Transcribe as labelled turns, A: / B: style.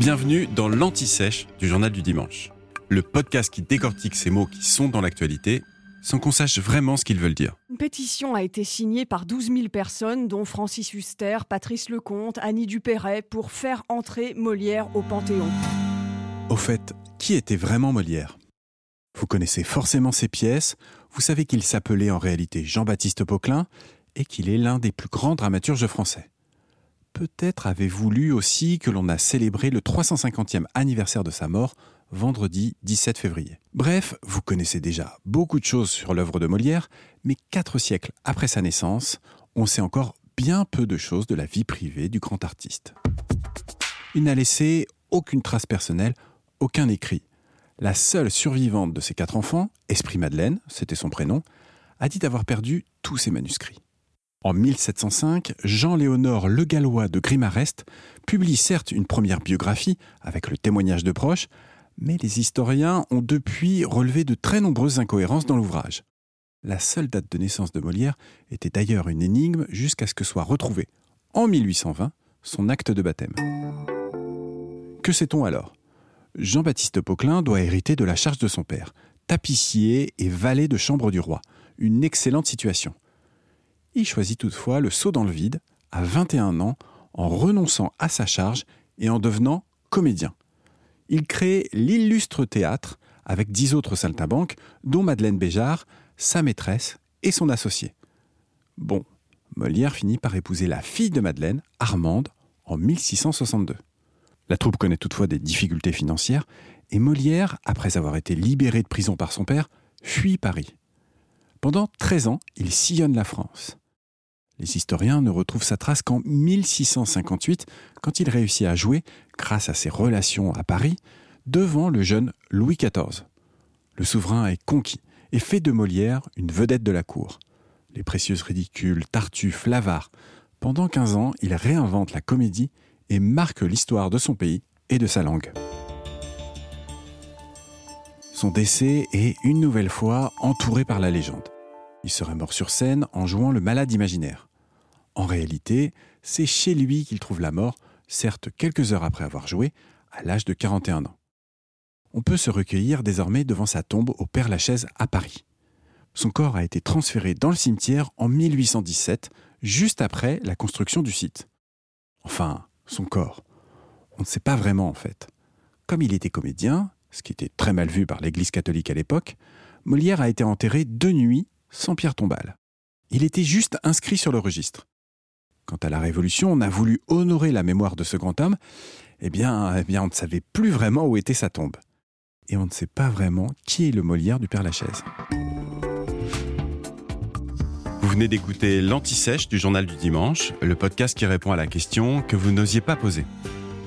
A: Bienvenue dans l'Anti-Sèche du Journal du Dimanche, le podcast qui décortique ces mots qui sont dans l'actualité sans qu'on sache vraiment ce qu'ils veulent dire.
B: Une pétition a été signée par 12 000 personnes, dont Francis Huster, Patrice Lecomte, Annie Dupéret, pour faire entrer Molière au Panthéon.
C: Au fait, qui était vraiment Molière? Vous connaissez forcément ses pièces, vous savez qu'il s'appelait en réalité Jean-Baptiste Poquelin et qu'il est l'un des plus grands dramaturges français. Peut-être avez-vous lu aussi que l'on a célébré le 350e anniversaire de sa mort vendredi 17 février. Bref, vous connaissez déjà beaucoup de choses sur l'œuvre de Molière, mais quatre siècles après sa naissance, on sait encore bien peu de choses de la vie privée du grand artiste. Il n'a laissé aucune trace personnelle, aucun écrit. La seule survivante de ses quatre enfants, Esprit Madeleine, c'était son prénom, a dit avoir perdu tous ses manuscrits. En 1705, Jean-Léonard Le Gallois de Grimarest publie certes une première biographie avec le témoignage de proches, mais les historiens ont depuis relevé de très nombreuses incohérences dans l'ouvrage. La seule date de naissance de Molière était d'ailleurs une énigme jusqu'à ce que soit retrouvé, en 1820, son acte de baptême. Que sait-on alors? Jean-Baptiste Poquelin doit hériter de la charge de son père, tapissier et valet de chambre du roi, une excellente situation. Il choisit toutefois le saut dans le vide, à 21 ans, en renonçant à sa charge et en devenant comédien il crée l'illustre théâtre avec dix autres saltimbanques, dont Madeleine Béjart, sa maîtresse et son associé. Bon, Molière finit par épouser la fille de Madeleine, Armande, en 1662. La troupe connaît toutefois des difficultés financières et Molière, après avoir été libéré de prison par son père, fuit Paris. Pendant 13 ans, il sillonne la France. Les historiens ne retrouvent sa trace qu'en 1658, quand il réussit à jouer, grâce à ses relations à Paris, devant le jeune Louis XIV. Le souverain est conquis et fait de Molière une vedette de la cour. Les précieuses ridicules, Tartuffe, Lavare. Pendant 15 ans, il réinvente la comédie et marque l'histoire de son pays et de sa langue. Son décès est une nouvelle fois entouré par la légende. Il serait mort sur scène en jouant le malade imaginaire. En réalité, c'est chez lui qu'il trouve la mort, certes quelques heures après avoir joué, à l'âge de 41 ans. On peut se recueillir désormais devant sa tombe au Père-Lachaise à Paris. Son corps a été transféré dans le cimetière en 1817, juste après la construction du site. Enfin, son corps. On ne sait pas vraiment en fait. Comme il était comédien, ce qui était très mal vu par l'Église catholique à l'époque, Molière a été enterré de nuit sans pierre tombale. Il était juste inscrit sur le registre. Quant à la Révolution, on a voulu honorer la mémoire de ce grand homme. Eh bien, eh bien on ne savait plus vraiment où était sa tombe. Et on ne sait pas vraiment qui est le Molière du Père Lachaise.
A: Vous venez d'écouter l'Anti-Sèche du Journal du Dimanche, le podcast qui répond à la question que vous n'osiez pas poser.